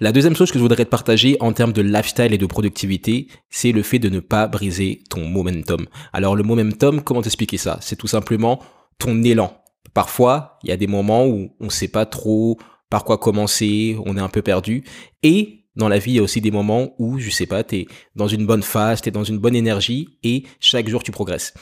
La deuxième chose que je voudrais te partager en termes de lifestyle et de productivité, c'est le fait de ne pas briser ton momentum. Alors le momentum, comment t'expliquer ça? C'est tout simplement ton élan. Parfois, il y a des moments où on ne sait pas trop par quoi commencer, on est un peu perdu. Et dans la vie, il y a aussi des moments où, je sais pas, tu es dans une bonne phase, tu es dans une bonne énergie et chaque jour tu progresses.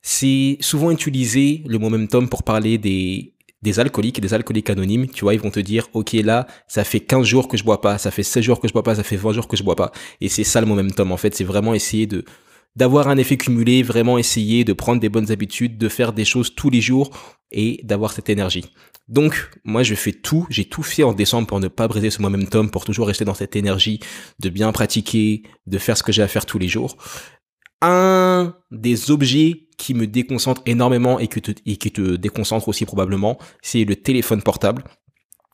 C'est souvent utilisé le momentum pour parler des des alcooliques, des alcooliques anonymes, tu vois, ils vont te dire, OK, là, ça fait 15 jours que je bois pas, ça fait 16 jours que je bois pas, ça fait 20 jours que je bois pas. Et c'est ça le momentum, en fait. C'est vraiment essayer de, d'avoir un effet cumulé, vraiment essayer de prendre des bonnes habitudes, de faire des choses tous les jours et d'avoir cette énergie. Donc, moi, je fais tout, j'ai tout fait en décembre pour ne pas briser ce momentum, pour toujours rester dans cette énergie, de bien pratiquer, de faire ce que j'ai à faire tous les jours des objets qui me déconcentre énormément et, qui te déconcentre aussi probablement, c'est le téléphone portable.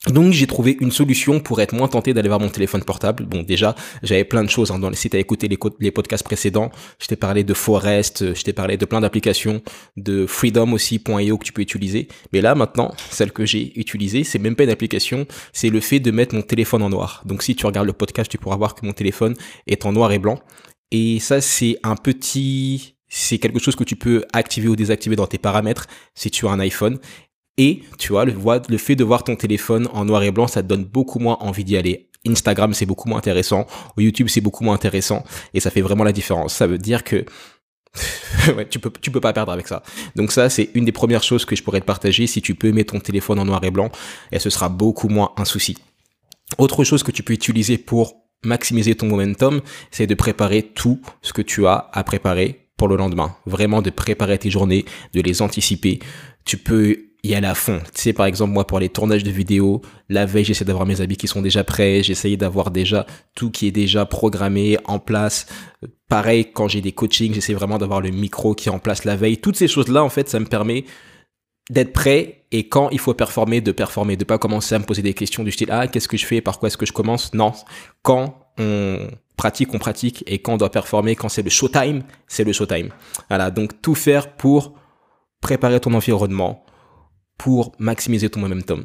Donc j'ai trouvé une solution pour être moins tenté d'aller voir mon téléphone portable. Bon déjà, j'avais plein de choses hein, dans les sites à écouter les, les podcasts précédents. Je t'ai parlé de Forest, je t'ai parlé de plein d'applications, de Freedom aussi.io que tu peux utiliser. Mais là maintenant, celle que j'ai utilisée, c'est même pas une application, c'est le fait de mettre mon téléphone en noir. Donc si tu regardes le podcast, tu pourras voir que mon téléphone est en noir et blanc. Et ça, c'est un petit, c'est quelque chose que tu peux activer ou désactiver dans tes paramètres si tu as un iPhone. Et tu vois, le, fait de voir ton téléphone en noir et blanc, ça te donne beaucoup moins envie d'y aller. Instagram, c'est beaucoup moins intéressant. Ou YouTube, c'est beaucoup moins intéressant. Et ça fait vraiment la différence. Ça veut dire que tu peux, peux pas perdre avec ça. Donc ça, c'est une des premières choses que je pourrais te partager. Si tu peux mettre ton téléphone en noir et blanc, et ce sera beaucoup moins un souci. Autre chose que tu peux utiliser pour maximiser ton momentum, c'est de préparer tout ce que tu as à préparer pour le lendemain. Vraiment de préparer tes journées, de les anticiper. Tu peux y aller à fond. Tu sais, par exemple, moi, pour les tournages de vidéos, la veille, j'essaie d'avoir mes habits qui sont déjà prêts. J'essaye d'avoir déjà tout qui est déjà programmé, en place. Pareil, quand j'ai des coachings, j'essaie vraiment d'avoir le micro qui est en place la veille. Toutes ces choses-là, en fait, ça me permet d'être prêt et quand il faut performer, de performer, de pas commencer à me poser des questions du style ah qu'est-ce que je fais, par quoi est-ce que je commence? Non, quand on pratique, on pratique et quand on doit performer, quand c'est le showtime, c'est le showtime. Voilà, donc tout faire pour préparer ton environnement, pour maximiser ton momentum.